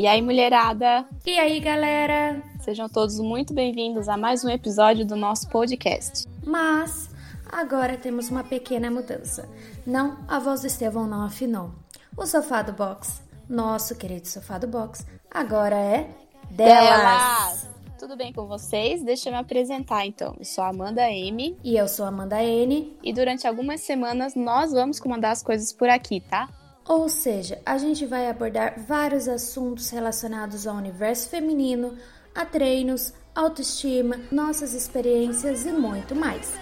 E aí, mulherada? E aí, galera? Sejam todos muito bem-vindos a mais um episódio do nosso podcast. Mas agora temos uma pequena mudança. Não, a voz do Estevão não afinou. O sofá do box, nosso querido sofá do box, agora é delas. delas. Tudo bem com vocês? Deixa eu me apresentar então. Eu sou a Amanda M. E eu sou a Amanda N. E durante algumas semanas nós vamos comandar as coisas por aqui, tá? Ou seja, a gente vai abordar vários assuntos relacionados ao universo feminino, a treinos, autoestima, nossas experiências e muito mais.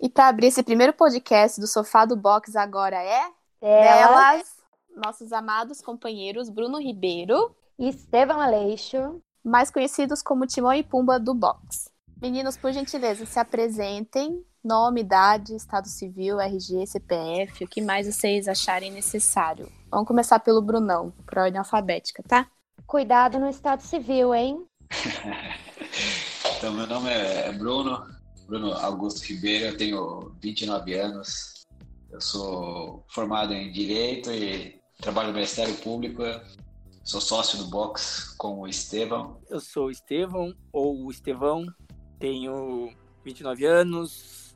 E para abrir esse primeiro podcast do Sofá do Box agora é delas, nossos amados companheiros Bruno Ribeiro e Estevam Aleixo mais conhecidos como Timão e Pumba do box. Meninos, por gentileza, se apresentem. Nome, idade, estado civil, RG, CPF, o que mais vocês acharem necessário. Vamos começar pelo Brunão, por ordem alfabética, tá? Cuidado no estado civil, hein? então, meu nome é Bruno, Bruno Augusto Ribeiro, eu tenho 29 anos, eu sou formado em Direito e trabalho no Ministério Público Sou sócio do box com o Estevão. Eu sou o Estevão, ou o Estevão, tenho 29 anos,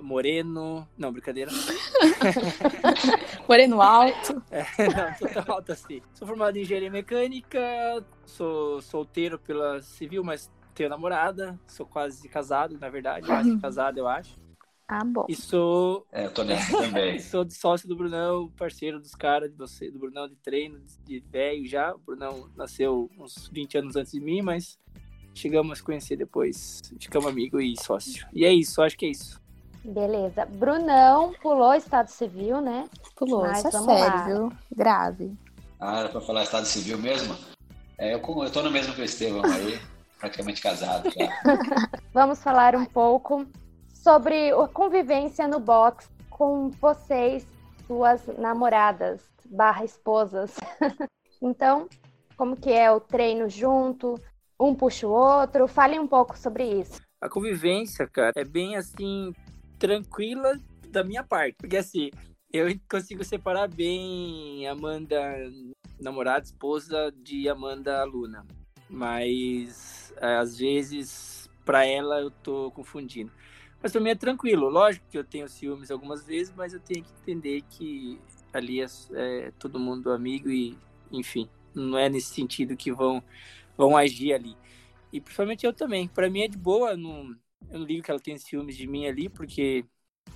moreno. Não, brincadeira. moreno alto. É, não, sou tão alto assim. Sou formado em engenharia mecânica, sou solteiro pela civil, mas tenho namorada. Sou quase casado, na verdade, quase casado, eu acho. Ah, bom. E sou. É, eu tô nessa também. sou sócio do Brunão, parceiro dos caras, de você, do Brunão de treino, de velho já. O Brunão nasceu uns 20 anos antes de mim, mas chegamos a se conhecer depois. Ficamos amigo e sócio. E é isso, acho que é isso. Beleza. Brunão pulou Estado Civil, né? Pulou, Mas isso é sério, lá. viu? Grave. Ah, era pra falar Estado Civil mesmo? É, eu, eu tô no mesmo que o Estevão aí, praticamente casado já. Vamos falar um pouco sobre a convivência no box com vocês, suas namoradas barra esposas. então, como que é o treino junto? Um puxa o outro? Fale um pouco sobre isso. A convivência, cara, é bem assim, tranquila da minha parte. Porque assim, eu consigo separar bem Amanda namorada, esposa de Amanda aluna. Mas às vezes, para ela, eu tô confundindo. Mas também é tranquilo. Lógico que eu tenho ciúmes algumas vezes, mas eu tenho que entender que ali é, é todo mundo amigo e, enfim, não é nesse sentido que vão, vão agir ali. E principalmente eu também. Para mim é de boa, não, eu não ligo que ela tenha ciúmes de mim ali, porque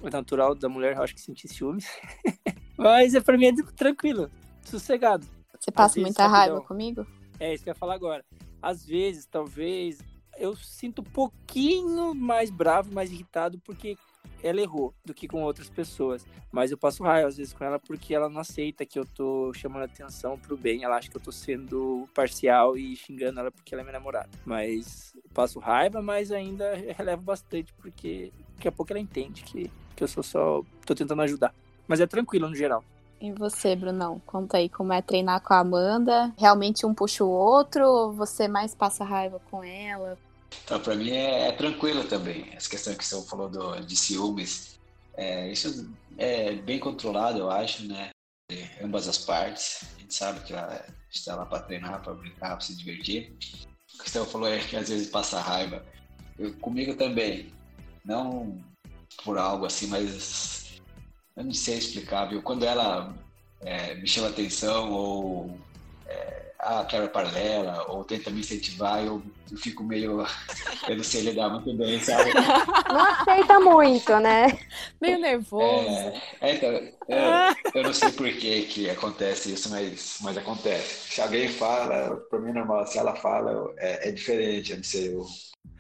é natural da mulher, eu acho que sentir ciúmes. mas é para mim é tranquilo, sossegado. Você passa muita raiva comigo? É isso que eu ia falar agora. Às vezes, talvez, eu sinto um pouquinho mais bravo, mais irritado, porque ela errou do que com outras pessoas. Mas eu passo raiva às vezes com ela porque ela não aceita que eu tô chamando atenção pro bem. Ela acha que eu tô sendo parcial e xingando ela porque ela é minha namorada. Mas passo raiva, mas ainda relevo bastante porque daqui a pouco ela entende que, que eu sou só. tô tentando ajudar. Mas é tranquilo no geral. E você, Brunão? Conta aí como é treinar com a Amanda. Realmente um puxa o outro ou você mais passa raiva com ela? Então, para mim é, é, tranquilo também. Essa questão que você falou do, de ciúmes, é, isso é bem controlado, eu acho, né? De ambas as partes. A gente sabe que ela está lá para treinar, para brincar, para se divertir. O que você falou é que às vezes passa raiva. Eu, comigo também. Não por algo assim, mas eu não sei explicar, viu? Quando ela é, me chama atenção ou é, ah, quebra paralela, ou tenta me incentivar, eu, eu fico meio. Eu não sei lidar muito bem, sabe? Não aceita muito, né? Meio nervoso. É, é então, eu, eu, não sei por que, que acontece isso, mas, mas acontece. Se alguém fala, para mim é normal, se ela fala, é, é diferente, eu não sei o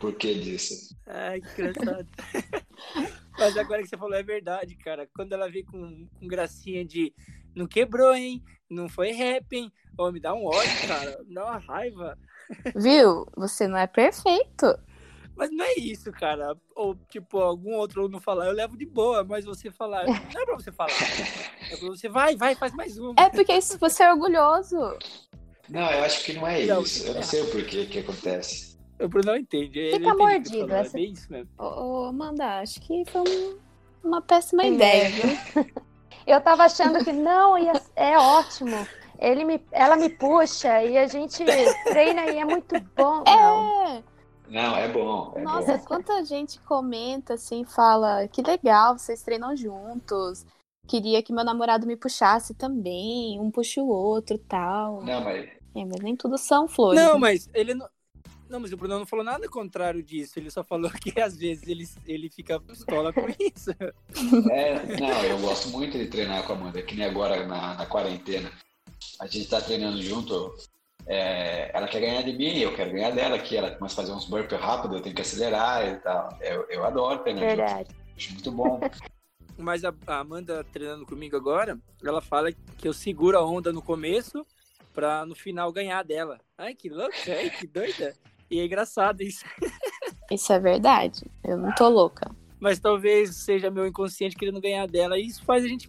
porquê disso. Ai, que engraçado. Mas agora que você falou é verdade, cara. Quando ela vem com, com gracinha de não quebrou, hein? Não foi rap, hein? Oh, me dá um ódio, cara. Me dá uma raiva. Viu? Você não é perfeito. Mas não é isso, cara. Ou, tipo, algum outro aluno falar, eu levo de boa, mas você falar, não é pra você falar. É pra você, vai, vai, faz mais um. É porque você é orgulhoso. Não, eu acho que não é não, isso. Eu não sei o porquê que acontece. O Bruno não entende. Ele Fica não mordido, É essa- bem isso mesmo. Ô, ô, Amanda, acho que foi um- uma péssima É. ideia, viu? Eu tava achando que não, ia- é ótimo. Ele me, ela me puxa e a gente treina e é muito bom. Não. É, Não, é bom. É nossa, bom. quanta gente comenta assim, fala que legal, vocês treinam juntos. Queria que meu namorado me puxasse também, um puxa o outro tal. Não, mas É, mas nem tudo são flores. Não, né? mas ele não. Não, mas o Bruno não falou nada contrário disso. Ele só falou que às vezes ele, ele fica pistola com isso. É, não, eu gosto muito de treinar com a Amanda, que nem agora na, na quarentena. A gente tá treinando junto. é, ela quer ganhar de mim, eu quero ganhar dela, que ela começa a fazer uns burpees rápido, eu tenho que acelerar e tal. Eu, eu adoro treinar junto. Verdade. Acho muito bom. Mas a, a Amanda treinando comigo agora, ela fala que eu seguro a onda no começo pra no final ganhar dela. Ai, que louca, ai, que doida. E é engraçado isso. Isso é verdade. Eu não tô louca. Mas talvez seja meu inconsciente querendo ganhar dela. E isso faz a gente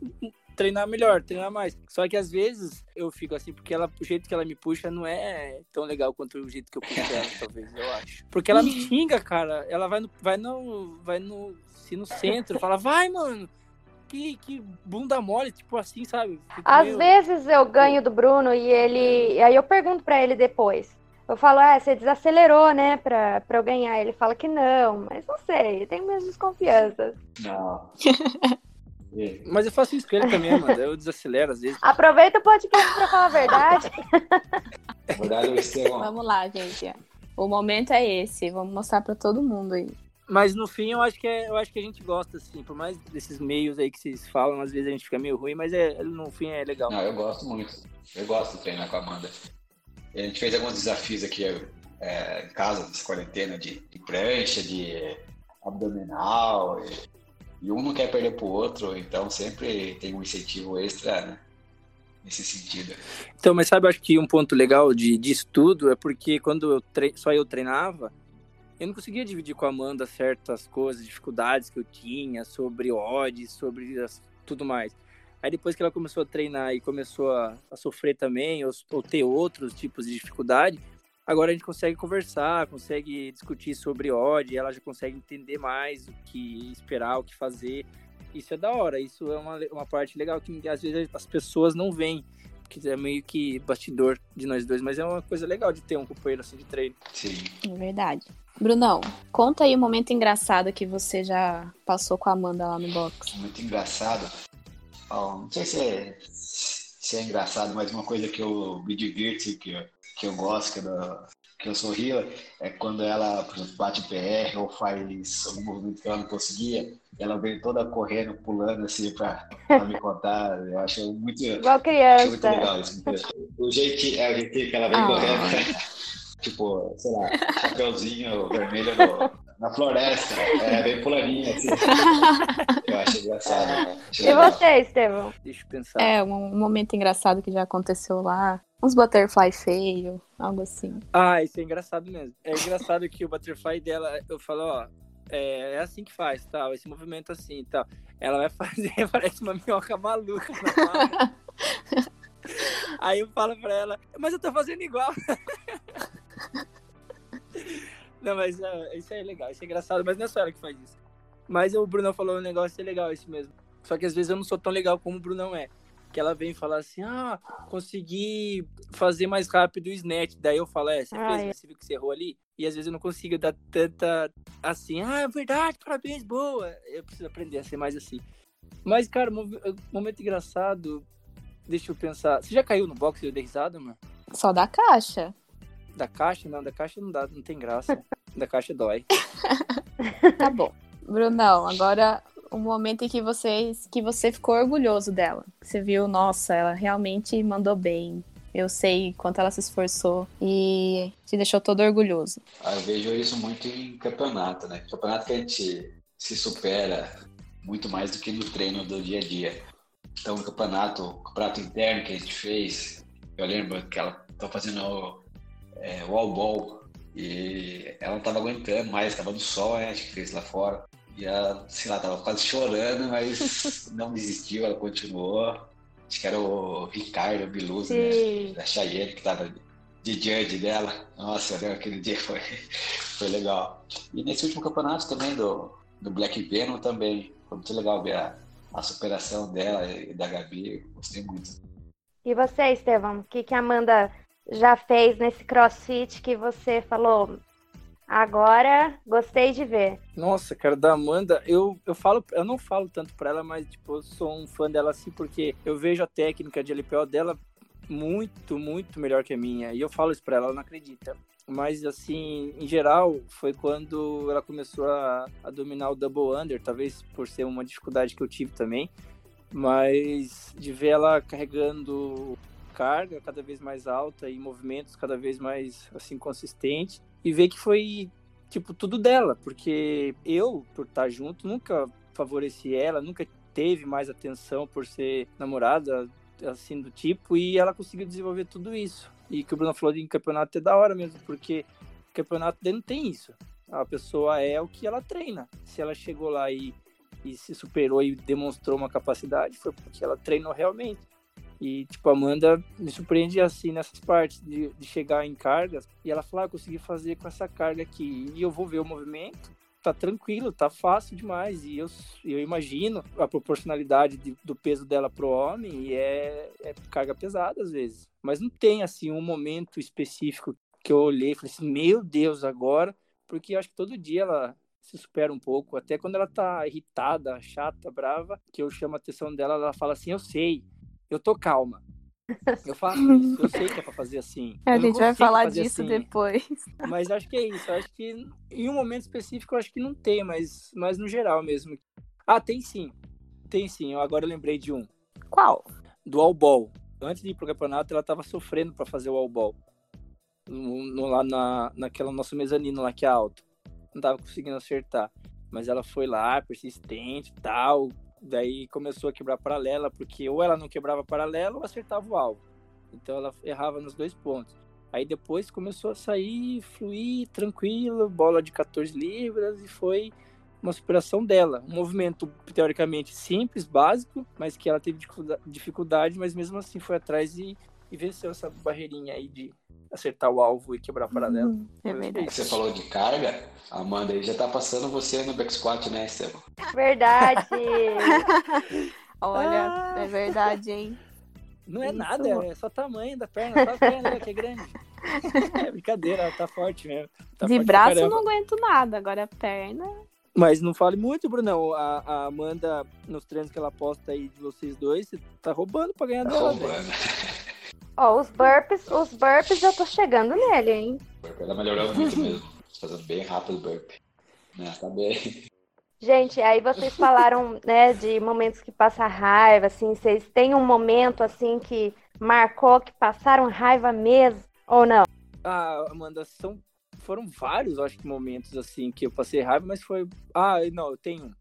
treinar melhor, treinar mais. Só que às vezes eu fico assim, porque ela, o jeito que ela me puxa não é tão legal quanto o jeito que eu puxo ela, talvez, eu acho. Porque ela me xinga, cara. Ela vai no. Vai no. Vai no. Se no centro, fala, vai, mano. Que, que bunda mole, tipo assim, sabe? Fico Às meio- vezes eu ganho do Bruno e ele. Aí eu pergunto pra ele depois. Eu falo, ah, você desacelerou, né, pra, pra eu ganhar. Ele fala que não, mas não sei, eu tenho minhas desconfianças. Não. Mas eu faço isso com ele também, mano. Eu desacelero às vezes. Aproveita o podcast pra falar a verdade. Estevão. Vamos lá, gente. O momento é esse. Vamos mostrar pra todo mundo aí. Mas no fim eu acho que é, eu acho que a gente gosta, assim, por mais desses meios aí que vocês falam, às vezes a gente fica meio ruim, mas é, no fim é legal. Não, eu gosto muito. Eu gosto de treinar com a Amanda. A gente fez alguns desafios aqui é, em casa, nessa quarentena, de, de prancha, de abdominal. E, e um não quer perder pro outro, então sempre tem um incentivo extra né, nesse sentido. Então, mas sabe, acho que um ponto legal de, de estudo é porque quando eu tre- só eu treinava, eu não conseguia dividir com a Amanda certas coisas, dificuldades que eu tinha sobre odds, sobre as- tudo mais. Aí depois que ela começou a treinar e começou a, a sofrer também, ou, ou ter outros tipos de dificuldade, agora a gente consegue conversar, consegue discutir sobre odd, ela já consegue entender mais o que esperar, o que fazer. Isso é da hora, isso é uma, uma parte legal que às vezes as pessoas não veem que é meio que bastidor de nós dois, mas é uma coisa legal de ter um companheiro assim de treino. Sim. É verdade. Brunão, conta aí um momento engraçado que você já passou com a Amanda lá no box. Muito engraçado. Não sei se é, se é engraçado, mas uma coisa que eu me divirto, que eu, que eu gosto, que eu, que eu sorrio, é quando ela, por exemplo, bate PR ou faz algum movimento que ela não conseguia, ela vem toda correndo, pulando assim pra, pra me contar. Eu acho muito, Igual acho muito criança. legal isso. O jeito, é o que ela vem Ah. correndo, né? tipo, sei lá, chapeuzinho vermelho no- na floresta, é, bem pulaninha, assim. Eu acho engraçado. né? Acho E legal. você, Estevão? Deixa eu pensar. É, um, um momento engraçado que já aconteceu lá. Uns butterfly feio, algo assim. Ah, isso é engraçado mesmo. É engraçado que o butterfly dela, eu falo, ó, é, é assim que faz, tal, esse movimento assim e tal. Ela vai fazer, parece uma minhoca maluca. Aí eu falo pra ela, mas eu tô fazendo igual. Não, mas é, isso é legal, isso é engraçado, mas não é só ela que faz isso. Mas o Brunão falou um negócio é legal esse mesmo. Só que às vezes eu não sou tão legal como o Brunão é. Que ela vem falar assim, ah, consegui fazer mais rápido o snatch. Daí eu falo, é, você Ah, fez, é. você viu que você errou ali? E às vezes eu não consigo dar tanta, assim, ah, é verdade, parabéns, boa. Eu preciso aprender a ser mais assim. Mas, cara, momento engraçado, deixa eu pensar. Você já caiu no boxe e eu dei risada, mano? Só da caixa. Da caixa? Não, da caixa não dá, não tem graça. Da caixa dói. Tá bom. Brunão, agora o momento em que, vocês, que você ficou orgulhoso dela. Que Você viu, nossa, ela realmente mandou bem. Eu sei quanto ela se esforçou e te deixou todo orgulhoso. Ah, Eu vejo isso muito em campeonato, né? Campeonato que a gente se supera muito mais do que no treino do dia a dia. Então, o campeonato, o campeonato interno que a gente fez, eu lembro que ela tá fazendo é, wall e ela não tava aguentando mais, tava no sol, né? Acho que fez lá fora. E ela, sei lá, tava quase chorando, mas não desistiu, ela continuou. Acho que era o Ricardo Biluz, né? Da Cheyenne que tava de judge dela. Nossa, aquele dia foi, foi legal. E nesse último campeonato também do, do Black Venom também. Foi muito legal ver a, a superação dela e da Gabi. Gostei muito. E você, Estevão, o que, que a Amanda já fez nesse crossfit que você falou? Agora gostei de ver. Nossa, cara, da Amanda, eu, eu falo, eu não falo tanto pra ela, mas tipo, eu sou um fã dela assim, porque eu vejo a técnica de LPO dela muito, muito melhor que a minha. E eu falo isso pra ela, ela não acredita. Mas, assim, em geral, foi quando ela começou a, a dominar o double under, talvez por ser uma dificuldade que eu tive também. Mas de ver ela carregando carga cada vez mais alta e movimentos cada vez mais, assim, consistentes. E ver que foi, tipo, tudo dela. Porque eu, por estar junto, nunca favoreci ela, nunca teve mais atenção por ser namorada assim do tipo e ela conseguiu desenvolver tudo isso. E que o Bruno falou de campeonato é da hora mesmo, porque campeonato não tem isso. A pessoa é o que ela treina. Se ela chegou lá e, e se superou e demonstrou uma capacidade, foi porque ela treinou realmente. E, tipo, a Amanda me surpreende assim nessas partes de, de chegar em cargas e ela falar, ah, consegui fazer com essa carga aqui. E eu vou ver o movimento tá tranquilo, tá fácil demais. E eu, eu imagino a proporcionalidade de, do peso dela pro homem e é, é, carga pesada às vezes. Mas não tem, assim, um momento específico que eu olhei e falei assim, meu Deus, agora. Porque acho que todo dia ela se supera um pouco. Até quando ela tá irritada, chata, brava, que eu chamo a atenção dela, ela fala assim, eu sei, eu tô calma. Eu faço isso, eu sei que é pra fazer assim. A gente vai falar disso assim. depois. Mas acho que é isso. Acho que em um momento específico eu acho que não tem, mas, mas no geral mesmo. Ah, tem sim. Tem sim. Eu agora lembrei de um. Qual? Do All Ball. Antes de ir pro campeonato, ela tava sofrendo para fazer o All Ball. No, no, lá na, naquela nosso mezanino lá que é alto. Não tava conseguindo acertar. Mas ela foi lá, persistente e tal, Daí começou a quebrar paralela, porque ou ela não quebrava paralela ou acertava o alvo. Então ela errava nos dois pontos. Aí depois começou a sair, fluir, tranquilo, bola de 14 libras e foi uma superação dela. Um movimento teoricamente simples, básico, mas que ela teve dificuldade, mas mesmo assim foi atrás e, e venceu essa barreirinha aí de acertar o alvo e quebrar a paralelo. Uhum, é verdade. Você falou de carga, a Amanda aí já tá passando você no back squat, né, Estevam? Verdade! Olha, ah. é verdade, hein? Não é Isso. nada, é só tamanho da perna, só a perna que é grande. É brincadeira, ela tá forte mesmo. Tá de braço eu não aguento nada, agora a perna. Mas não fale muito, Brunão. A, a, Amanda, nos treinos que ela posta aí de vocês dois, você tá roubando pra ganhar tá dela. Roubando. Ó, os burpees, os burpees eu tô chegando nele, hein? Ela melhorou muito mesmo. Fazendo bem rápido o burp. Né? Tá bem. Gente, aí vocês falaram, né, de momentos que passa raiva, assim, vocês têm um momento, assim, que marcou, que passaram raiva mesmo, ou não? Ah, Amanda, são, foram vários, acho que, momentos, assim, que eu passei raiva, mas foi... Ah, não, eu tenho...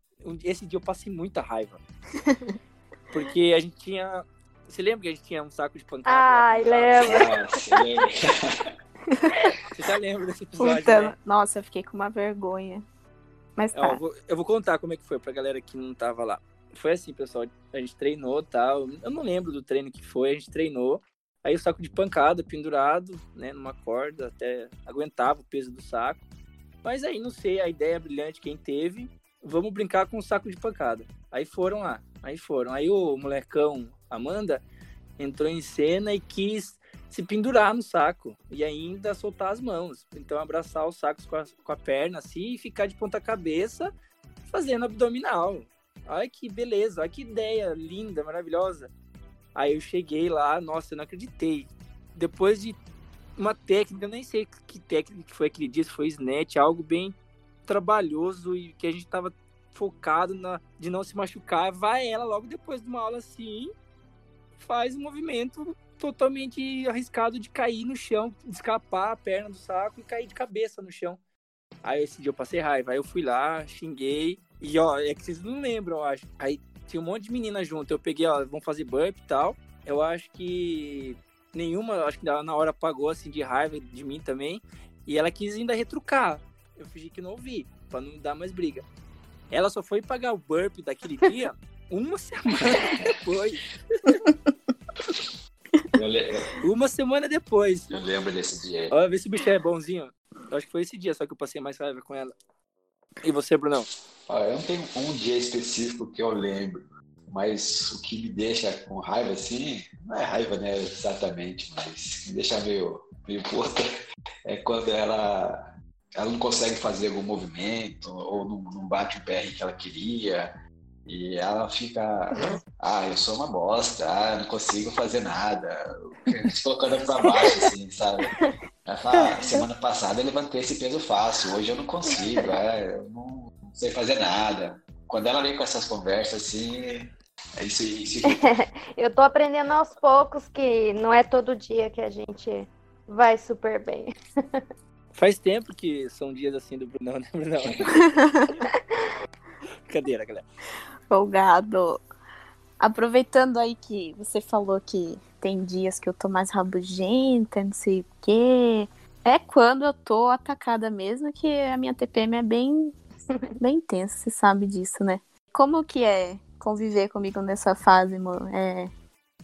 Esse dia eu passei muita raiva. Porque a gente tinha você lembra que a gente tinha um saco de pancada? Ai, lembro. Você já lembra desse episódio, Puta, né? Nossa, eu fiquei com uma vergonha. Mas tá. eu, vou, eu, vou, contar como é que foi pra galera que não tava lá. Foi assim, pessoal, a gente treinou tal. Eu não lembro do treino que foi, a gente treinou. Aí o saco de pancada pendurado, né, numa corda, até aguentava o peso do saco. Mas aí, não sei, a ideia brilhante quem teve, vamos brincar com o saco de pancada. Aí foram lá, aí foram. Aí o molecão, Amanda entrou em cena e quis se pendurar no saco e ainda soltar as mãos. Então, abraçar os sacos com a, com a perna assim e ficar de ponta cabeça fazendo abdominal. Olha que beleza, olha que ideia linda, maravilhosa. Aí eu cheguei lá, nossa, eu não acreditei. Depois de uma técnica, nem sei que técnica foi aquele dia, se foi snatch, algo bem trabalhoso e que a gente tava focado na, de não se machucar. Vai ela logo depois de uma aula assim, faz um movimento totalmente arriscado de cair no chão, de escapar a perna do saco e cair de cabeça no chão. Aí esse dia eu passei raiva, aí eu fui lá, xinguei, e ó, é que vocês não lembram, eu acho. Aí tinha um monte de menina junto, eu peguei, ó, vamos fazer burp e tal. Eu acho que nenhuma, acho que na hora apagou assim de raiva de mim também, e ela quis ainda retrucar. Eu fingi que não ouvi, para não dar mais briga. Ela só foi pagar o burp daquele dia uma semana depois. Le... Uma semana depois. Eu lembro desse dia. Olha, vê se o bicho é bonzinho. Eu acho que foi esse dia só que eu passei mais raiva com ela. E você, Brunão? Ah, eu não tenho um dia específico que eu lembro, mas o que me deixa com raiva, assim, não é raiva, né, exatamente, mas me deixa meio, meio puta é quando ela, ela não consegue fazer algum movimento ou não, não bate o PR que ela queria e ela fica, ah, eu sou uma bosta, ah, não consigo fazer nada, se colocando pra baixo, assim, sabe? Ela fala, ah, semana passada eu levantei esse peso fácil, hoje eu não consigo, é, eu não sei fazer nada. Quando ela vem com essas conversas, assim, é isso, isso. eu tô aprendendo aos poucos que não é todo dia que a gente vai super bem. Faz tempo que são dias assim do Brunão, né, Brunão? Brincadeira, galera folgado. Aproveitando aí que você falou que tem dias que eu tô mais rabugenta, não sei o quê. É quando eu tô atacada mesmo que a minha TPM é bem, bem intensa, você sabe disso, né? Como que é conviver comigo nessa fase, mano? É,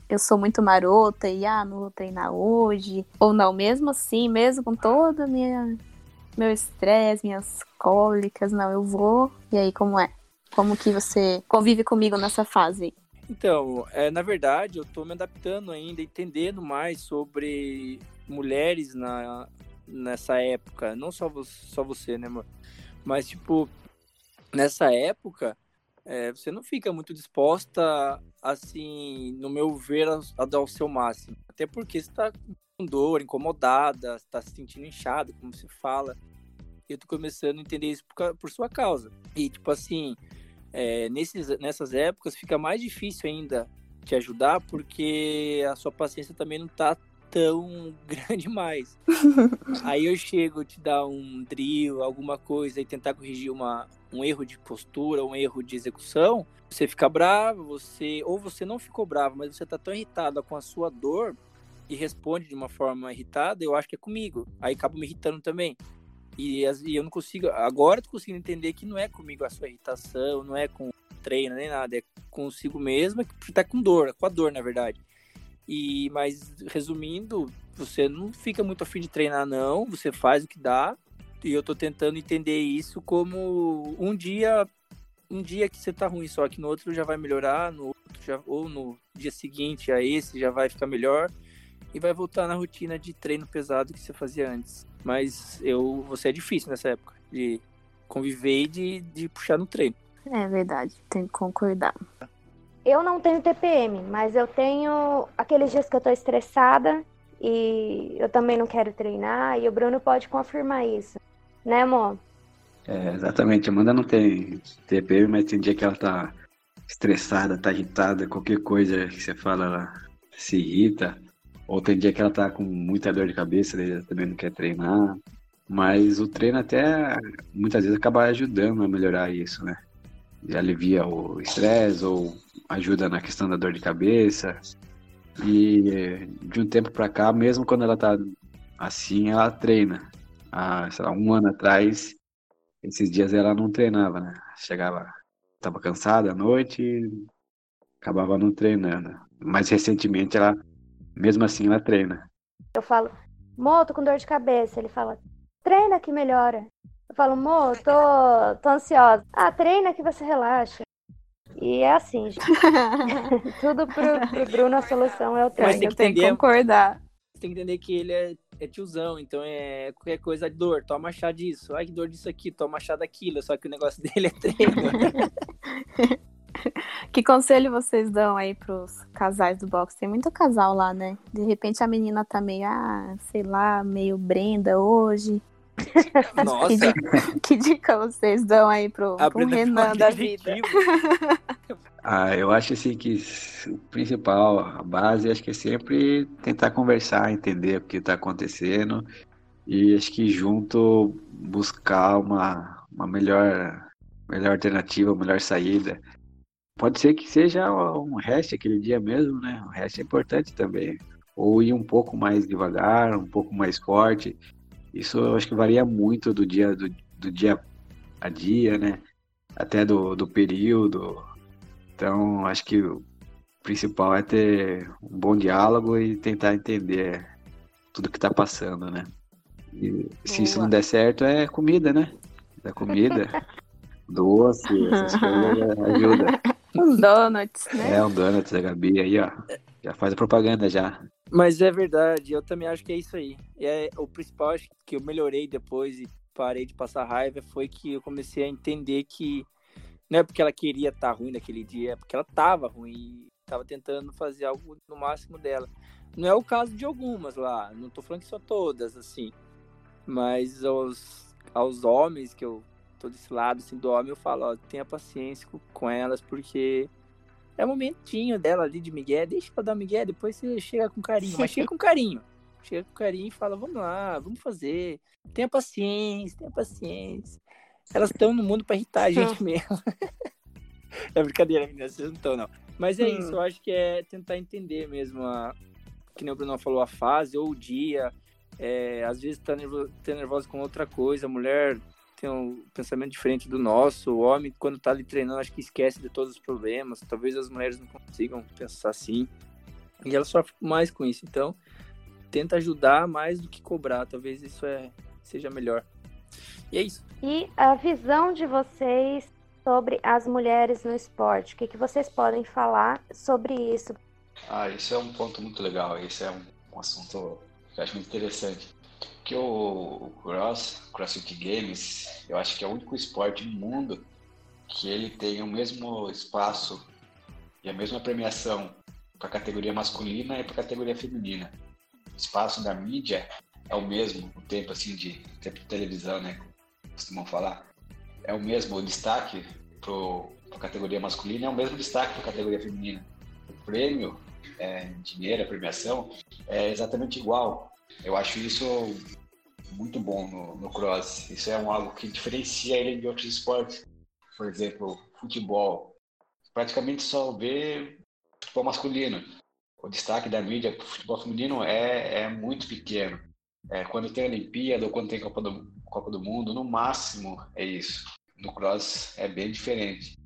eu sou muito marota e ah, não vou treinar hoje. Ou não, mesmo assim, mesmo com toda minha meu estresse, minhas cólicas, não, eu vou. E aí, como é? Como que você convive comigo nessa fase? Então, é, na verdade, eu estou me adaptando ainda, entendendo mais sobre mulheres na, nessa época. Não só, só você, né, amor? Mas, tipo, nessa época, é, você não fica muito disposta, assim, no meu ver, a, a dar o seu máximo. Até porque você está com dor, incomodada, está se sentindo inchada, como você fala. Eu tô começando a entender isso por, por sua causa. E, tipo assim, é, nesses, nessas épocas fica mais difícil ainda te ajudar porque a sua paciência também não tá tão grande mais. Aí eu chego te dar um drill, alguma coisa e tentar corrigir uma, um erro de postura, um erro de execução, você fica bravo, você ou você não ficou bravo, mas você tá tão irritada com a sua dor e responde de uma forma irritada, eu acho que é comigo. Aí acabo me irritando também. E, e eu não consigo. Agora tô conseguindo entender que não é comigo a sua irritação, não é com treino nem nada, é consigo mesma que tá com dor, com a dor, na verdade. E, mas resumindo, você não fica muito afim de treinar, não, você faz o que dá. E eu tô tentando entender isso como um dia, um dia que você tá ruim, só que no outro já vai melhorar, no outro já, ou no dia seguinte a esse já vai ficar melhor e vai voltar na rotina de treino pesado que você fazia antes. Mas eu, você é difícil nessa época de conviver e de, de puxar no treino. É verdade, tenho que concordar. Eu não tenho TPM, mas eu tenho aqueles dias que eu tô estressada e eu também não quero treinar, e o Bruno pode confirmar isso. Né, amor? É, exatamente. A Amanda não tem TPM, mas tem dia que ela tá estressada, tá irritada, qualquer coisa que você fala, ela se irrita. Ou tem dia que ela tá com muita dor de cabeça, daí também não quer treinar. Mas o treino até muitas vezes acaba ajudando a melhorar isso, né? E alivia o estresse ou ajuda na questão da dor de cabeça. E de um tempo para cá, mesmo quando ela tá assim, ela treina. Há, sei lá, um ano atrás, esses dias ela não treinava, né? Chegava, tava cansada à noite acabava não treinando. Mas recentemente ela mesmo assim, ela treina. Eu falo, Mo, tô com dor de cabeça. Ele fala, treina que melhora. Eu falo, Mo, tô, tô ansiosa. Ah, treina que você relaxa. E é assim, gente. Tudo pro, pro Bruno a solução é o treino. Mas tem que, tem que concordar. Você tem que entender que ele é, é, tiozão, então é qualquer coisa de dor, toma chá disso. Ai, que dor disso aqui, toma chá daquilo. Só que o negócio dele é treino. Que conselho vocês dão aí pros casais do box? Tem muito casal lá, né? De repente a menina tá meio, ah, sei lá, meio Brenda hoje. Nossa! que, dica, que dica vocês dão aí pro, pro Renan da vida? Ah, eu acho assim que o principal, a base, acho que é sempre tentar conversar, entender o que está acontecendo e acho que junto buscar uma, uma melhor, melhor alternativa, uma melhor saída. Pode ser que seja um rest aquele dia mesmo, né? O rest é importante também. Ou ir um pouco mais devagar, um pouco mais forte. Isso eu acho que varia muito do dia, do, do dia a dia, né? Até do, do período. Então, acho que O principal é ter um bom diálogo e tentar entender tudo que tá passando, né? E se isso não der certo, é comida, né? Da comida, doce, essas coisas ajuda. Uns donuts, né? É, um donuts da Gabi aí, ó. Já faz a propaganda já. Mas é verdade, eu também acho que é isso aí. E é, o principal acho que eu melhorei depois e parei de passar raiva foi que eu comecei a entender que não é porque ela queria estar tá ruim naquele dia, é porque ela estava ruim e estava tentando fazer algo no máximo dela. Não é o caso de algumas lá, não tô falando que são todas, assim. Mas aos, aos homens que eu tô desse lado, assim, do homem, eu falo, ó, tenha paciência com, elas, porque é o momentinho dela ali de Miguel, deixa ela dar Miguel, depois você chega com carinho, mas chega com carinho. Chega com carinho e fala, vamos lá, vamos fazer. Tenha paciência, tenha paciência. Elas estão no mundo para irritar a gente mesmo. é brincadeira, meninas, vocês não estão, não. Mas é hum. isso, eu acho que é tentar entender mesmo a, que nem o Bruno falou, a fase ou o dia. É, às vezes tá nervoso, tá nervosa com outra coisa, a mulher tem um pensamento diferente do nosso, o homem, quando tá ali treinando, acho que esquece de todos os problemas. Talvez as mulheres não consigam pensar assim. E ela sofre mais com isso. Então, tenta ajudar mais do que cobrar. Talvez isso é, seja melhor. E é isso. E a visão de vocês sobre as mulheres no esporte? O que, que vocês podem falar sobre isso? Ah, isso é um ponto muito legal. Esse é um, um assunto que eu acho muito interessante. Que o, Cross, CrossFit Games, eu acho que é o único esporte no mundo que ele tem o mesmo espaço e a mesma premiação para a categoria masculina e para a categoria feminina. O espaço da mídia é o mesmo, o tempo assim de tempo de televisão, né? Costumam falar. É o mesmo, o destaque para a categoria masculina é o mesmo destaque para a categoria feminina. O prêmio é, dinheiro, a premiação, é exatamente igual. Eu acho isso muito bom no, no cross. Isso é um, algo que diferencia ele de outros esportes. Por exemplo, futebol. Praticamente só vê futebol masculino. O destaque da mídia para o futebol feminino é, é muito pequeno. É, quando tem Olimpíada ou quando tem Copa do, Copa do Mundo, no máximo é isso. No cross é bem diferente.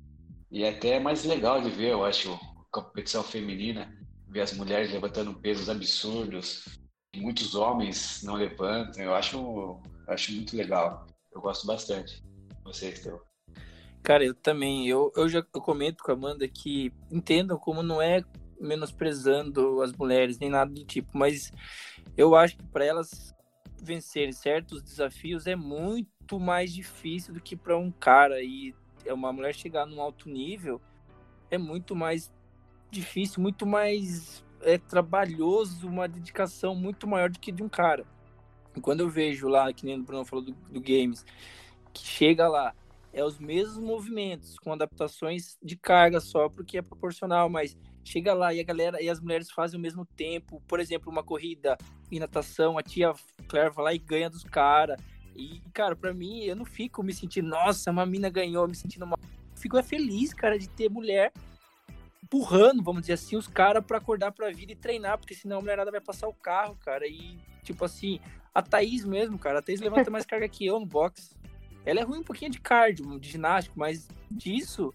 E é até mais legal de ver, eu acho, competição feminina, ver as mulheres levantando pesos absurdos, muitos homens não levantam. Eu acho, acho muito legal. Eu gosto bastante. Você, Esteu. Cara, eu também. Eu, eu já eu comento com a Amanda que entendam como não é menosprezando as mulheres, nem nada do tipo, mas eu acho que para elas vencerem certos desafios é muito mais difícil do que para um cara. E é uma mulher chegar num alto nível é muito mais difícil, muito mais é, trabalhoso, uma dedicação muito maior do que de um cara. E quando eu vejo lá, que nem o Bruno falou do, do Games, que chega lá, é os mesmos movimentos, com adaptações de carga só, porque é proporcional, mas chega lá e a galera e as mulheres fazem o mesmo tempo. Por exemplo, uma corrida em natação, a tia Claire vai lá e ganha dos caras. E, cara, para mim, eu não fico me sentindo, nossa, uma mina ganhou, me sentindo mal. fico é feliz, cara, de ter mulher empurrando, vamos dizer assim, os caras para acordar pra vida e treinar, porque senão a mulherada vai passar o carro, cara. E, tipo assim, a Thaís mesmo, cara, a Thaís levanta mais carga que eu no box. Ela é ruim um pouquinho de cardio, de ginástica, mas disso.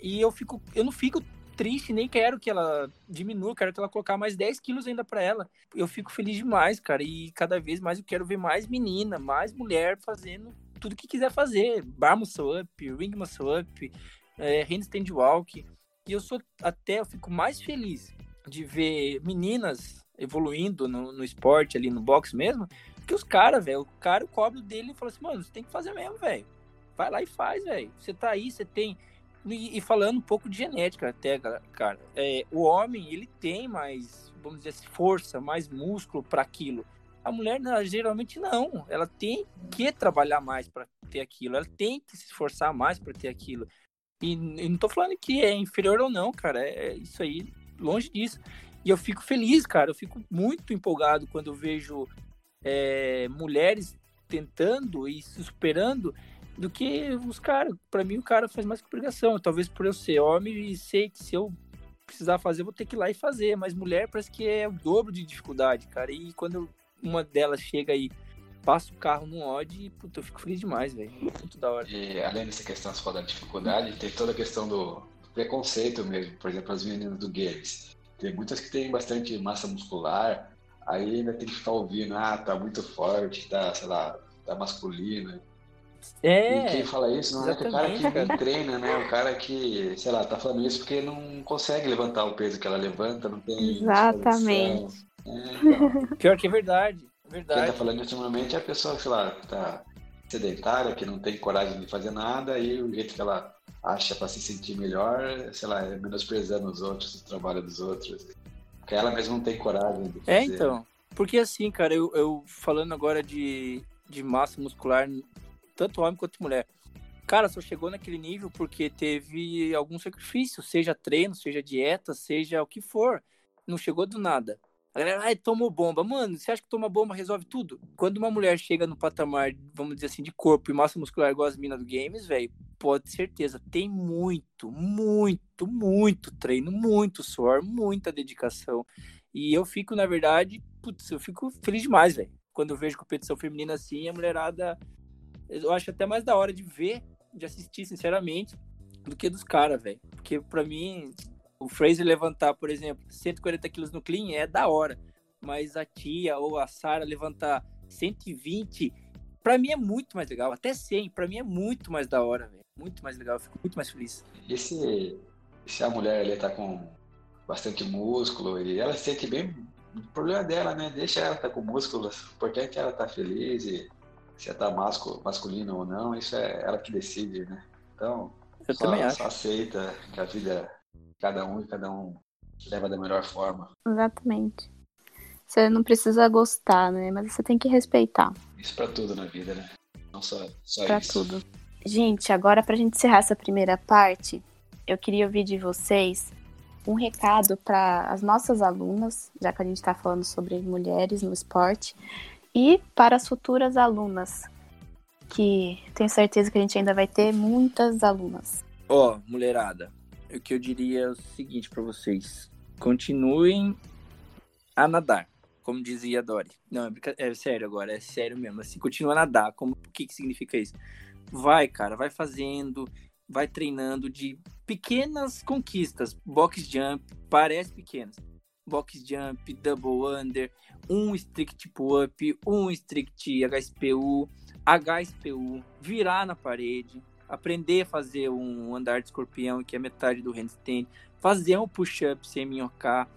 E eu fico, eu não fico triste, nem quero que ela diminua, quero que ela colocar mais 10 quilos ainda para ela. Eu fico feliz demais, cara, e cada vez mais eu quero ver mais menina, mais mulher fazendo tudo que quiser fazer. Bar muscle up, ring muscle up, é, handstand walk. E eu sou até, eu fico mais feliz de ver meninas evoluindo no, no esporte ali no boxe mesmo, que os caras, velho. O cara cobra dele e fala assim, mano, você tem que fazer mesmo, velho. Vai lá e faz, velho. Você tá aí, você tem. E, e, falando um pouco de genética até, cara. É, o homem, ele tem mais, vamos dizer assim, força, mais músculo para aquilo. A mulher, geralmente, não. Ela tem que trabalhar mais para ter aquilo. Ela tem que se esforçar mais para ter aquilo. E, e, não tô falando que é inferior ou não, cara. É, é isso aí, longe disso. E eu fico feliz, cara. Eu fico muito empolgado quando vejo é, mulheres tentando e se superando do que os caras. Para mim, o cara faz mais que obrigação. Talvez por eu ser homem e sei que se eu precisar fazer, eu vou ter que ir lá e fazer. Mas mulher parece que é o dobro de dificuldade, cara. E quando uma delas chega aí passo o carro no odd e puta, eu fico feliz demais, velho. Muito da hora. E além dessa questão você da dificuldade, tem toda a questão do preconceito mesmo. Por exemplo, as meninas do games. Tem muitas que têm bastante massa muscular, aí ainda tem que ficar ouvindo, ah, tá muito forte, tá, sei lá, tá masculino. É. E quem fala isso não é que o cara que treina, né? O cara que, sei lá, tá falando isso porque não consegue levantar o peso que ela levanta, não tem. Exatamente. É, então. Pior que é verdade. Verdade. Quem tá falando isso normalmente é a pessoa, sei lá, tá sedentária, que não tem coragem de fazer nada, e o jeito que ela acha para se sentir melhor, sei lá, é menosprezando os outros, o trabalho dos outros. Porque ela mesma não tem coragem de é, fazer. É, então. Porque assim, cara, eu, eu falando agora de, de massa muscular, tanto homem quanto mulher. Cara, só chegou naquele nível porque teve algum sacrifício, seja treino, seja dieta, seja o que for. Não chegou do nada. A galera, ai, tomou bomba. Mano, você acha que tomar bomba resolve tudo? Quando uma mulher chega no patamar, vamos dizer assim, de corpo e massa muscular igual as minas do games, velho, pode ter certeza, tem muito, muito, muito treino, muito suor, muita dedicação. E eu fico, na verdade, putz, eu fico feliz demais, velho. Quando eu vejo competição feminina assim, a mulherada, eu acho até mais da hora de ver, de assistir, sinceramente, do que dos caras, velho. Porque para mim, o Fraser levantar, por exemplo, 140 quilos no clean é da hora. Mas a tia ou a Sara levantar 120, para mim é muito mais legal. Até 100, para mim é muito mais da hora, velho. Muito mais legal, eu fico muito mais feliz. E se, se a mulher ali tá com bastante músculo e ela se sente bem, o problema é dela, né? Deixa ela tá com músculo, o importante é ela tá feliz e se ela tá masculino, masculino ou não, isso é ela que decide, né? Então, eu só, também acho. só aceita que a vida cada um e cada um leva da melhor forma. Exatamente. Você não precisa gostar, né? Mas você tem que respeitar. Isso para tudo na vida, né? Não só, só pra isso. tudo. Gente, agora pra gente encerrar essa primeira parte, eu queria ouvir de vocês um recado para as nossas alunas, já que a gente está falando sobre mulheres no esporte, e para as futuras alunas, que tenho certeza que a gente ainda vai ter muitas alunas. Ó, oh, mulherada, o que eu diria é o seguinte para vocês: continuem a nadar, como dizia a Dori. Não, é, é, sério agora, é sério mesmo. Assim, continua a nadar. Como, o que, que significa isso? Vai, cara, vai fazendo, vai treinando de pequenas conquistas. Box jump, parece pequenas. Box jump, double under, um strict pull-up, um strict HSPU, HSPU, virar na parede, aprender a fazer um andar de escorpião, que é metade do handstand, fazer um push-up sem minhocar,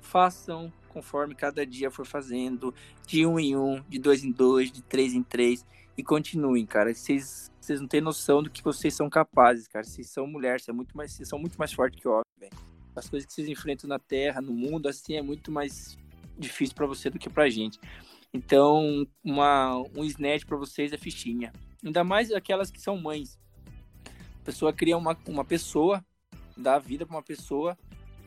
façam conforme cada dia for fazendo, de um em um, de dois em dois, de três em três, e continuem, cara. Vocês, vocês não têm noção do que vocês são capazes, cara. Vocês são mulheres, vocês, é vocês são muito mais fortes que homens, velho. As coisas que vocês enfrentam na Terra, no mundo, assim, é muito mais difícil para você do que pra gente. Então, uma, um snatch para vocês é fichinha. Ainda mais aquelas que são mães. A pessoa cria uma, uma pessoa, dá vida para uma pessoa,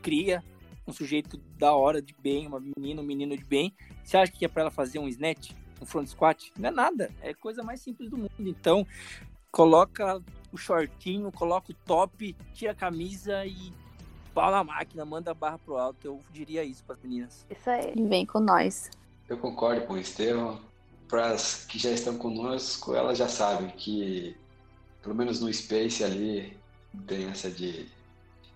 cria um sujeito da hora, de bem, uma menina, um menino de bem. Você acha que é para ela fazer um snatch, um front squat? Não é nada, é a coisa mais simples do mundo. Então, coloca o shortinho, coloca o top, tira a camisa e pau na máquina, manda a barra pro alto. Eu diria isso para as meninas. Isso aí. Vem com nós. Eu concordo com o Estevam. Para as que já estão conosco, elas já sabem que, pelo menos no Space ali, não tem essa de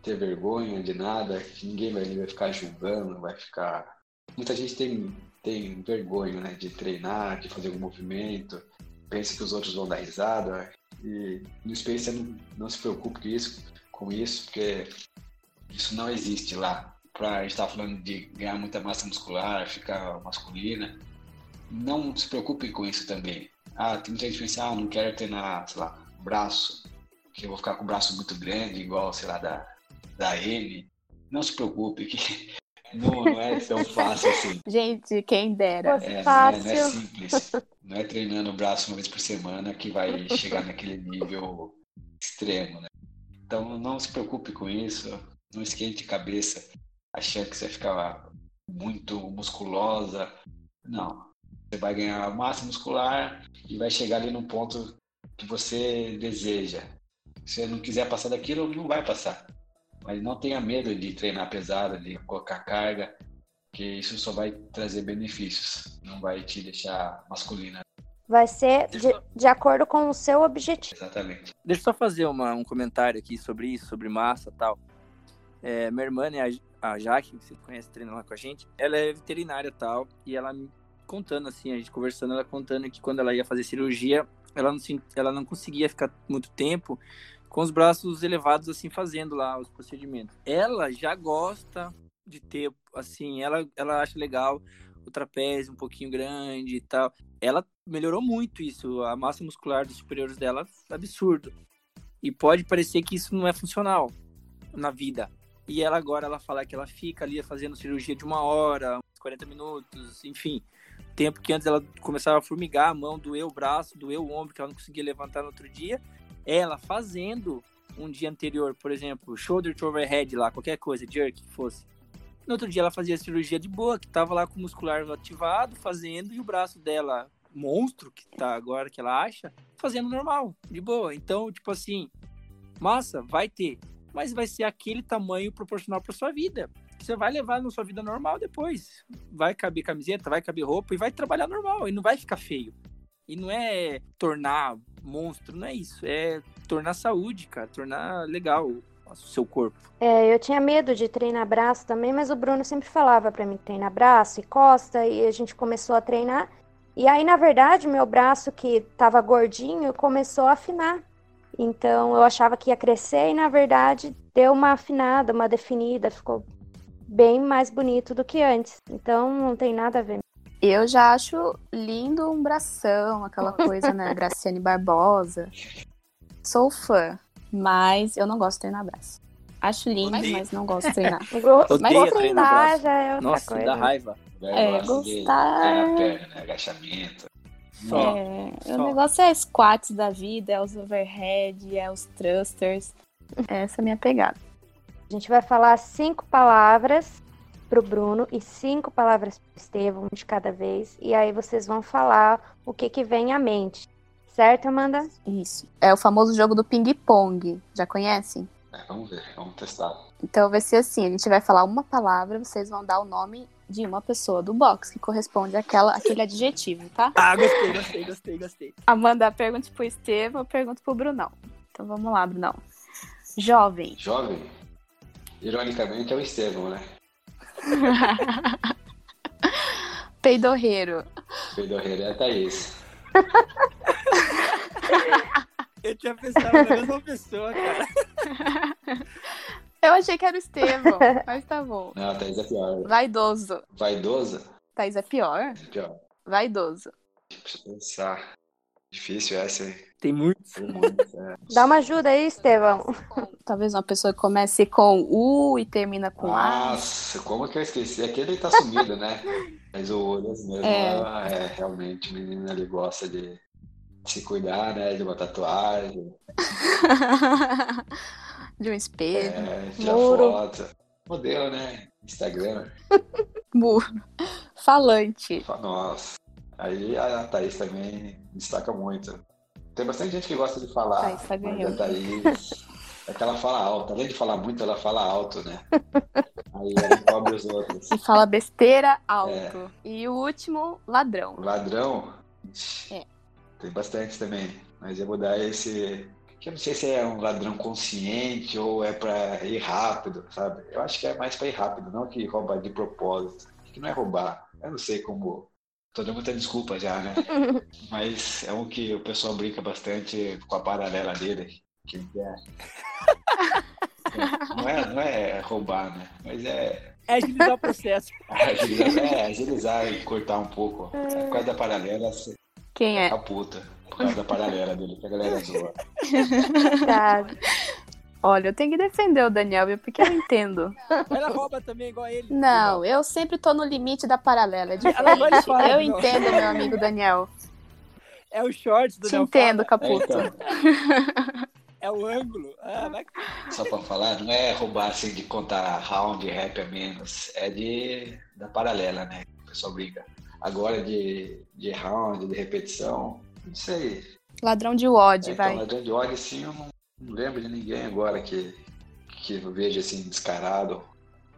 ter vergonha de nada, que ninguém vai, vai ficar julgando, vai ficar. Muita gente tem, tem vergonha né, de treinar, de fazer algum movimento, pensa que os outros vão dar risada. E no Space não, não se preocupe com isso, com isso, porque isso não existe lá pra, a gente estava falando de ganhar muita massa muscular, ficar masculina, não se preocupe com isso também. Ah, tem muita gente que pensa, ah, não quero treinar, sei lá, braço, que eu vou ficar com o braço muito grande, igual, sei lá, da, da N. Não se preocupe, que não, não é tão fácil assim. Gente, quem dera. É, não, é, não é simples. Não é treinando o braço uma vez por semana que vai chegar naquele nível extremo, né? Então não se preocupe com isso, não esquente cabeça achando que você vai ficar muito musculosa. Não. Você vai ganhar massa muscular e vai chegar ali no ponto que você deseja. Se você não quiser passar daquilo, não vai passar. Mas não tenha medo de treinar pesado, de colocar carga, que isso só vai trazer benefícios, não vai te deixar masculina. Vai ser de, de acordo com o seu objetivo. Exatamente. Deixa eu só fazer uma, um comentário aqui sobre isso, sobre massa e tal. É, minha irmã, né, a, a Jaque, que você conhece, treina lá com a gente, ela é veterinária e tal, e ela me contando assim, a gente conversando, ela contando que quando ela ia fazer cirurgia, ela não, ela não conseguia ficar muito tempo com os braços elevados assim fazendo lá os procedimentos. Ela já gosta de ter assim, ela ela acha legal o trapézio um pouquinho grande e tal. Ela melhorou muito isso, a massa muscular dos superiores dela absurdo. E pode parecer que isso não é funcional na vida. E ela agora ela fala que ela fica ali fazendo cirurgia de uma hora, 40 minutos, enfim. Tempo que antes ela começava a formigar a mão, doer o braço, doer o ombro, que ela não conseguia levantar no outro dia. Ela fazendo um dia anterior, por exemplo, shoulder to overhead lá, qualquer coisa, jerk que fosse no outro dia ela fazia cirurgia de boa, que tava lá com o muscular ativado, fazendo, e o braço dela, monstro, que tá agora, que ela acha, fazendo normal, de boa. Então, tipo assim, massa, vai ter. Mas vai ser aquele tamanho proporcional para sua vida. Você vai levar na sua vida normal depois. Vai caber camiseta, vai caber roupa e vai trabalhar normal. E não vai ficar feio. E não é tornar monstro, não é isso. É tornar saúde, cara. Tornar legal o seu corpo. É, eu tinha medo de treinar braço também, mas o Bruno sempre falava para mim treinar braço e costa, e a gente começou a treinar. E aí, na verdade, meu braço que estava gordinho começou a afinar. Então, eu achava que ia crescer e, na verdade, deu uma afinada, uma definida, ficou bem mais bonito do que antes. Então, não tem nada a ver. Eu já acho lindo um bração, aquela coisa, né? Graciane Barbosa. Sou fã. Mas eu não gosto de treinar braço. Acho lindo, Odeio. mas não gosto de treinar. Odeio mas treinar treinar braço. já é outra Nossa, coisa. dá raiva. É, gosto de gostar- treinar perna, agachamento. Só. É, só. o negócio é squats da vida, é os overhead, é os thrusters. Essa é a minha pegada. A gente vai falar cinco palavras pro Bruno e cinco palavras pro Estevão, um de cada vez. E aí vocês vão falar o que que vem à mente. Certo, Amanda? Isso. É o famoso jogo do ping-pong. Já conhecem? É, vamos ver, vamos testar. Então vai ser assim: a gente vai falar uma palavra, vocês vão dar o nome de uma pessoa do box que corresponde àquela, àquele adjetivo, tá? Ah, gostei, gostei, gostei, gostei. Amanda, pergunte pro Estevam, eu pergunto pro Brunão. Então vamos lá, Brunão. Jovem. Jovem, ironicamente, é o Estevão, né? Peidorreiro. Peidorreiro é a Thaís. Eu tinha pensado na mesma pessoa, cara. Eu achei que era o Estevam, mas tá bom. Não, a Thaís é pior. Vaidoso. Vaidosa? Thaís é pior? É pior. Vaidoso. Deixa eu pensar. Difícil essa, hein? Tem muito. Tem muito, é. Dá uma ajuda aí, Estevão. Talvez uma pessoa que comece com U e termina com A. Nossa, como que eu esqueci? Aquele tá sumido, né? Mas o Olhas mesmo, É. é. realmente, o menino ele gosta de se cuidar, né? De uma tatuagem, de um espelho. é, tirar Muro. foto. Modelo, né? Instagram. Muro. Falante. Fala, Nossa. Aí a Thaís também destaca muito. Tem bastante gente que gosta de falar. Thaís tá ganhando. a Thaís é que ela fala alto. Além de falar muito, ela fala alto, né? Aí ela encobre os outros. E fala besteira alto. E o último, ladrão. Ladrão, É. tem bastante também. Mas eu vou dar esse. Que eu não sei se é um ladrão consciente ou é pra ir rápido, sabe? Eu acho que é mais pra ir rápido, não que roubar de propósito. Que não é roubar. Eu não sei como. Tô dando muita desculpa já, né? Mas é um que o pessoal brinca bastante com a paralela dele. Que é. Não é, não é roubar, né? Mas é É agilizar o processo. agilizar, é, agilizar e cortar um pouco. Por causa da paralela, você Quem é? a puta. Por causa da paralela dele, que a galera zoa. Tá. Olha, eu tenho que defender o Daniel, viu? Porque eu entendo. Ela rouba também, igual ele. Não, eu sempre tô no limite da paralela. É diferente. falar, Eu não. entendo, meu amigo Daniel. É o short do Te Del entendo, Fala, É, Caputo. então, É o ângulo. Ah, vai... só pra falar, não é roubar assim de contar round, rap a menos. É de da paralela, né? O pessoal brinca. Agora de, de round, de repetição, não sei. Ladrão de WOD, É, vai. então, ladrão de ódio, assim, eu não, não lembro de ninguém agora que, que eu vejo assim descarado.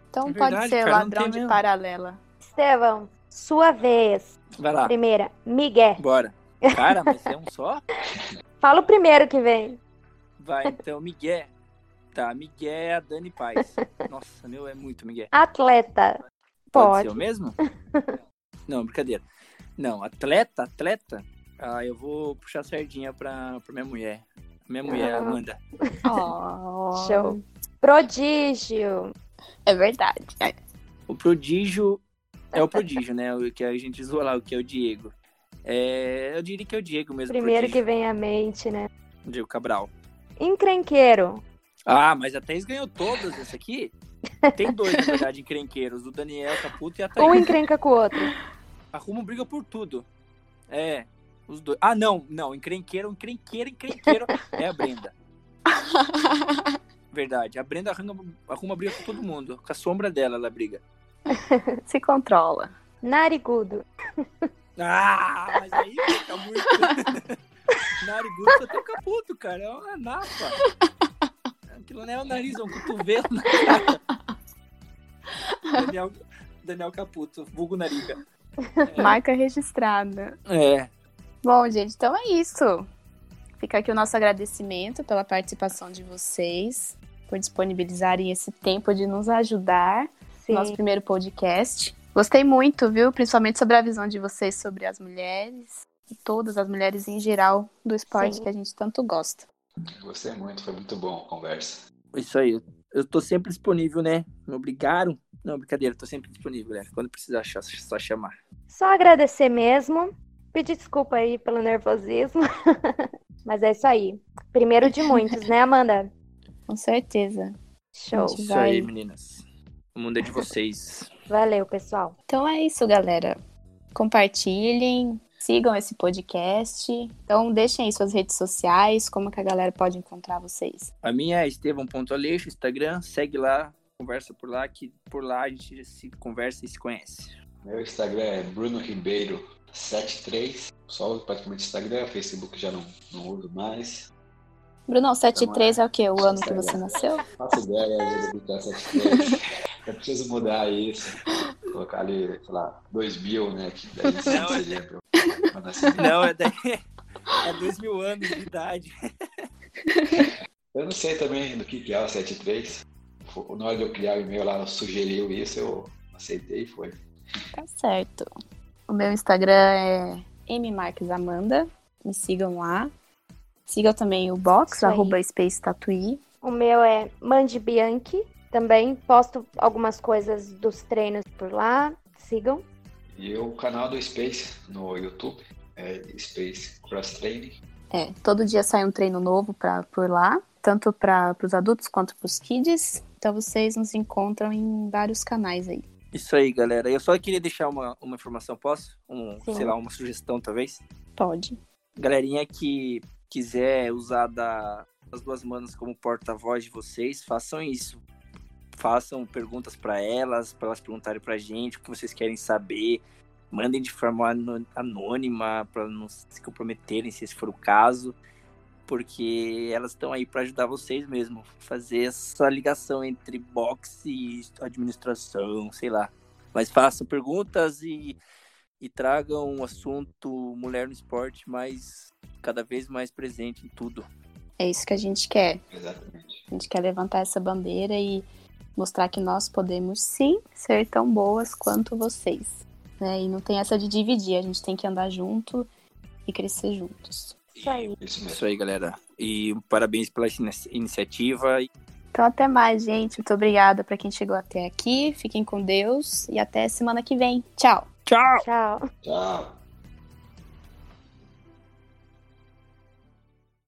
Então É pode verdade, ser cara, ladrão de paralela. Estevão, sua vez. vai lá. Primeira, Miguel. Bora. Cara, mas é um só? Fala o primeiro que vem. Vai, então, Miguel. Tá, Miguel é a Dani Paz. Nossa, meu, é muito Miguel. Atleta. Pode, Pode. ser o mesmo? Não, brincadeira. Não, atleta, atleta. Ah, eu vou puxar a sardinha pra, pra minha mulher. Minha mulher, Ah. Amanda. Oh, Show. Prodígio. É verdade. O prodígio é o prodígio, né? O que a gente zoa lá, o que é o Diego. É, eu diria que é o Diego mesmo. Primeiro que prodígio. vem à mente, né? Diego Cabral. Encrenqueiro. Ah, mas a Thaís ganhou todas esse aqui. Tem dois, na verdade, encrenqueiros. O Daniel Caputo e a Thaís. Um encrenca com o outro. Arrumam briga por tudo. É, os dois. Ah, não, não. Encrenqueiro, encrenqueiro, encrenqueiro é a Brenda. Verdade. A Brenda arruma, arruma briga com todo mundo. Com a sombra dela, ela briga. Se controla. Narigudo. Ah, mas aí fica muito. Narigudo só tem caputo, cara. É uma napa. Aquilo não é o nariz, é um cotovelo na cara. Daniel, Daniel Caputo, vulgo nariga. Marca registrada. É. Bom, gente, então é isso. Fica aqui o nosso agradecimento pela participação de vocês, por disponibilizarem esse tempo de nos ajudar Sim. no nosso primeiro podcast. Gostei muito, viu? Principalmente sobre a visão de vocês sobre as mulheres e todas as mulheres em geral do esporte Sim. que a gente tanto gosta. Gostei muito, foi muito bom a conversa. Isso aí. Eu tô sempre disponível, né? Me obrigaram. Não, brincadeira, tô sempre disponível, galera. Quando precisar, só- só chamar. Só agradecer mesmo. Pedir desculpa aí pelo nervosismo. Mas é isso aí. Primeiro de muitos, né, Amanda? Com certeza. Show. Isso Vai. aí, meninas. O mundo é de vocês. Valeu, pessoal. Então é isso, galera. Compartilhem, sigam esse podcast. Então deixem aí suas redes sociais, como que a galera pode encontrar vocês. A minha é estevão.aleixo, Instagram. Segue lá, conversa por lá, que por lá a gente se conversa e se conhece. Meu Instagram é Bruno Ribeiro 73. Só praticamente Instagram, Facebook já não, não uso mais. Brunão, 73 é o quê? O ano que você nasceu? Faço ideia do que é 73. Eu preciso mudar isso. Colocar ali, sei lá, 2000, né? Que daí Não, é- seria meu, meu nascimento. Não, é, daí, é dois mil anos de idade. Eu não sei também do que, que é o 73. Fo- Na hora de eu criar o e-mail lá, sugeriu isso, eu aceitei e foi. Tá certo. O meu Instagram é mmarquesamanda. Me sigam lá. Sigam também o box, Isso aí. arroba Space Tatuí. O meu é Mandi Bianchi. Também posto algumas coisas dos treinos por lá. Sigam. E o canal do Space no YouTube é Space Cross Training. É, todo dia sai um treino novo pra, por lá, tanto para os adultos quanto para os kids. Então vocês nos encontram em vários canais aí. Isso aí, galera. Eu só queria deixar uma, uma informação, posso? Um, Sim. sei lá, uma sugestão, talvez. Pode. Galerinha que quiser usar da, as duas manas como porta-voz de vocês, façam isso. Façam perguntas para elas, para elas perguntarem pra gente o que vocês querem saber. Mandem de forma anônima para não se comprometerem, se esse for o caso, porque elas estão aí para ajudar vocês mesmo, fazer essa ligação entre boxe e administração, sei lá. Mas façam perguntas e e tragam o assunto mulher no esporte mais cada vez mais presente em tudo. É isso que a gente quer. Exatamente. A gente quer levantar essa bandeira e mostrar que nós podemos sim ser tão boas quanto vocês. Né? E não tem essa de dividir, a gente tem que andar junto e crescer juntos. Isso aí. Isso aí, galera. E parabéns pela inici- iniciativa. Então até mais, gente. Muito obrigada para quem chegou até aqui. Fiquem com Deus e até semana que vem. Tchau. Tchau! Tchau. Tchau.